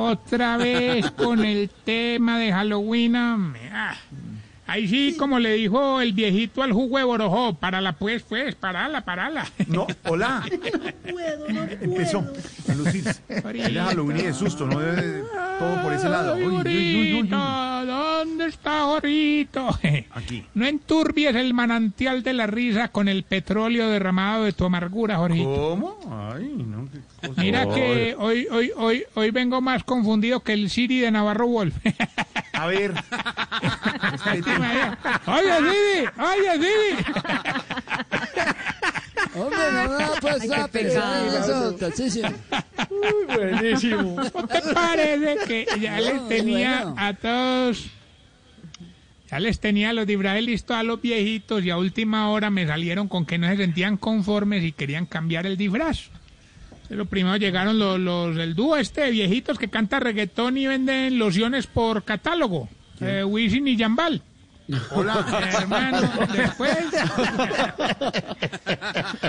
Otra vez con el tema de Halloween. Ah, Ahí sí, como le dijo el viejito al jugo de borojó, parala pues, pues, parala, parala. No, hola. Empezó a lucirse. Era Halloween y de susto, no debe todo por ese lado. Uy, uy, uy, uy, uy. ¿Dónde está Jorito? Aquí. No enturbies el manantial de la risa con el petróleo derramado de tu amargura, Jorito. ¿Cómo? Ay, no, qué cosa. Mira que hoy, hoy, hoy, hoy vengo más confundido que el Siri de Navarro Wolf. A ver. Oye, Siri, oye, Siri. Hombre, no me va a pasar pensar en eso, Tarcisio. Buenísimo. ¿No te parece que ya les tenía bueno. a todos, ya les tenía los disfraces listos a los viejitos y a última hora me salieron con que no se sentían conformes y querían cambiar el disfraz? Pero primero llegaron los, los el dúo este de viejitos que canta reggaetón y venden lociones por catálogo, eh, Wisin y Yambal. Hola. Hermano, después.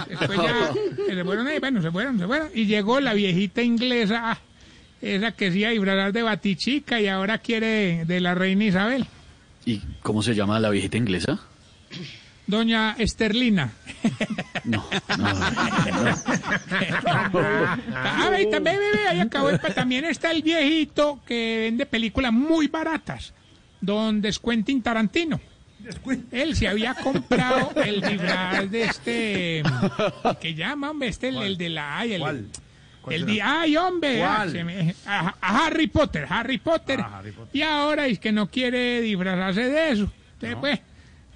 después ya. se fueron ahí, bueno, se fueron, se fueron. Y llegó la viejita inglesa, ah, esa que se iba a disfrazar de batichica y ahora quiere de, de la reina Isabel. ¿Y cómo se llama la viejita inglesa? Doña Esterlina. No, no. Ah, ve, también, ve, ve, ahí acabó. el- También está el viejito que vende películas muy baratas. Don Descuentin Tarantino. Él se había comprado el disfraz de este. que llama, hombre? Este, el, el de la. ay, el, ¿Cuál? ¿Cuál el de. ¡Ay, hombre! ah, a, a Harry Potter, Harry Potter. Ah, Harry Potter. Y ahora es que no quiere disfrazarse de eso. Entonces, pues.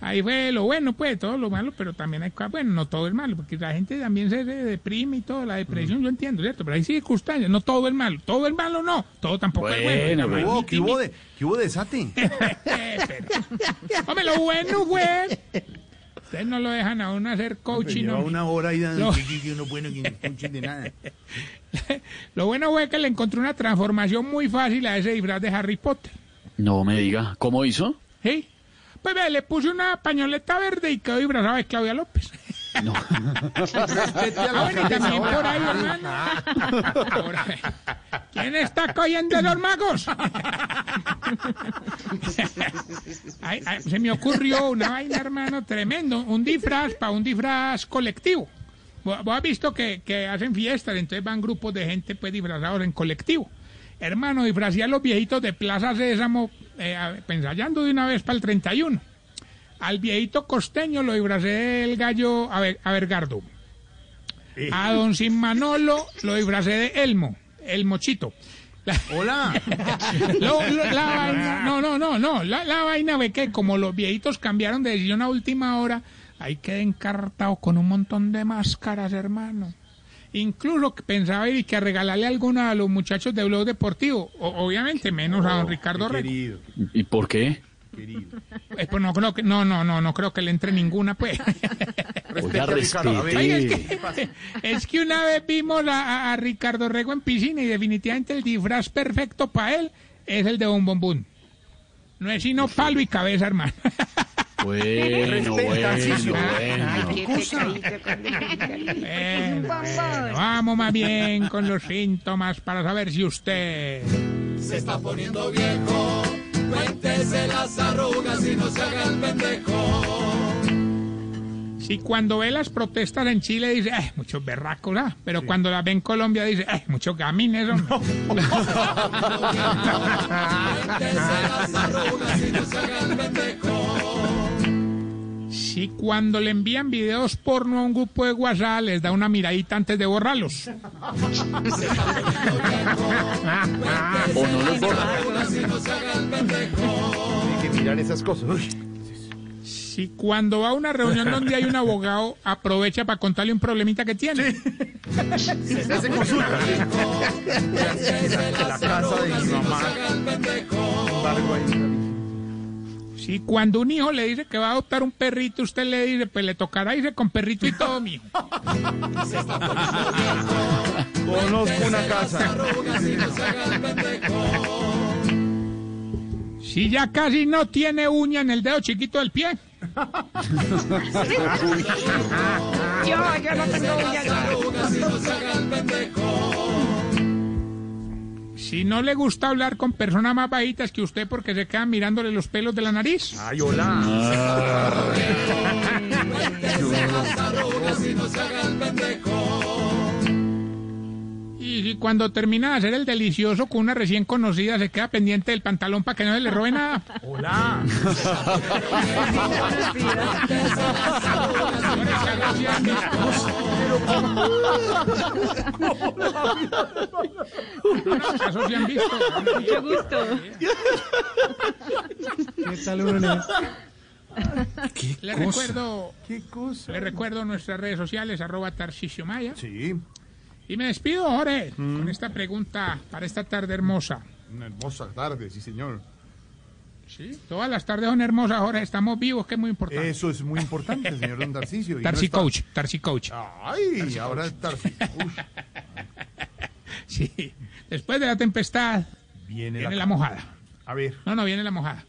Ahí fue lo bueno, pues, todo lo malo, pero también hay cosas, bueno, no todo es malo, porque la gente también se, deprime y todo, la depresión, yo entiendo, ¿cierto? Pero hay circunstancias, no todo es malo, todo es malo no, todo tampoco es bueno. ¿Qué hubo? ¿Qué hubo de, qué hubo de Sati? Pero- Hombre, lo bueno fue, ustedes no lo dejan a uno hacer coaching, hombre. una hora ahí dando No. bueno que no escuche de nada. Lo bueno fue que le encontré una transformación muy fácil a ese disfraz de Harry Potter. No me diga. ¿Cómo hizo? ¿Sí? Pues ve, le puse una pañoleta verde y quedó disfrazado de Claudia López. No. Ah, bueno, y también por ahí, hermano. Ahí. ¿Quién está cogiendo los magos? Ay, ay, se me ocurrió una vaina, hermano, tremendo. Un disfraz para un disfraz colectivo. Vos has visto que, que hacen fiestas, entonces van grupos de gente pues disfrazados en colectivo. Hermano, disfracé a los viejitos de Plaza Sésamo, eh, a- ensayando de una vez para el 31. Al viejito costeño lo disfracé del gallo Avergardo. A don Sin Manolo lo disfracé de Elmo, el mochito. La, Hola. lo- lo- la vaina, no, no, no, no. La, la vaina ve que como los viejitos cambiaron de decisión a última hora, ahí quedé encartado con un montón de máscaras, hermano. Incluso que pensaba ir y que a regalarle alguna a los muchachos de Blog Deportivo. O- obviamente, menos a don Ricardo Rego. ¿Y por qué? Querido. Eh, pues no creo que, no, no, no, no creo que le entre ninguna, pues. Oiga, Respete a Ricardo. A ver, Oiga, es que, es que una vez vimos a, Ricardo Rego en piscina y definitivamente el disfraz perfecto para él es el de un bombón. No es sino palo y cabeza, hermano. Bueno, vamos más bien con los síntomas para saber si usted... Se está poniendo viejo, cuéntese las arrugas y no se haga el pendejo. Si cuando ve las protestas en Chile dice, ay, muchos berracos, ah", pero cuando las ve en Colombia dice, ay, muchos gamines, hombre". Cuéntese las arrugas y no Cuando le envían videos porno a un grupo de WhatsApp les da una miradita antes de borrarlos. O no los borra. Arrugas y no se haga el pendejo. Hay que mirar esas cosas. Uy. Si cuando va a una reunión donde hay un abogado, aprovecha para contarle un problemita que tiene. Se hace consulta. La casa de mi mamá. Si cuando un hijo le dice que va a adoptar un perrito, usted le dice, pues le tocará irse con perrito y todo, mijo. Conozco una casa. Si ya casi no tiene uña en el dedo chiquito del pie. Yo, yo no tengo uñas. Si no le gusta hablar con personas más bajitas que usted porque se quedan mirándole los pelos de la nariz. Ay, hola. Y cuando termina de hacer el delicioso con una recién conocida se queda pendiente del pantalón para que no se le robe nada. Hola. Eso sí han visto. Mucho gusto. Le recuerdo, ¿Qué cosa? le recuerdo nuestras redes sociales, arroba Tarcisio Maya. Sí, Y me despido, Jorge, con esta pregunta para esta tarde hermosa. una hermosa tarde, sí, señor. Sí, todas las tardes son hermosas, Jorge. Estamos vivos, que es muy importante. Eso es muy importante, señor Don no Tarsi está- Coach, Tarsi Coach. Ay, ahora Tarsi. Uy, Sí. Después de la tempestad, viene, viene la... la mojada. A ver, No, no, viene la mojada.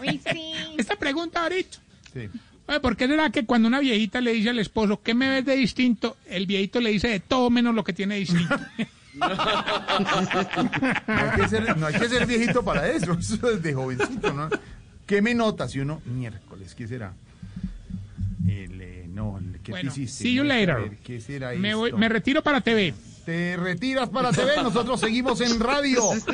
Uy, sí. Esta pregunta ahorita. sí. Oye, ¿por qué será que cuando una viejita le dice al esposo, ¿qué me ves de distinto? El viejito le dice de todo menos lo que tiene distinto. No hay, que ser, no hay que ser viejito para eso, eso es de jovencito, ¿no? ¿Qué me notas? Y uno, miércoles, ¿qué será? El, eh, no, el- ¿qué Bueno, te hiciste? see you later. ver, ¿Qué será me, voy- me retiro para TV. Te retiras para TV, nosotros seguimos en radio.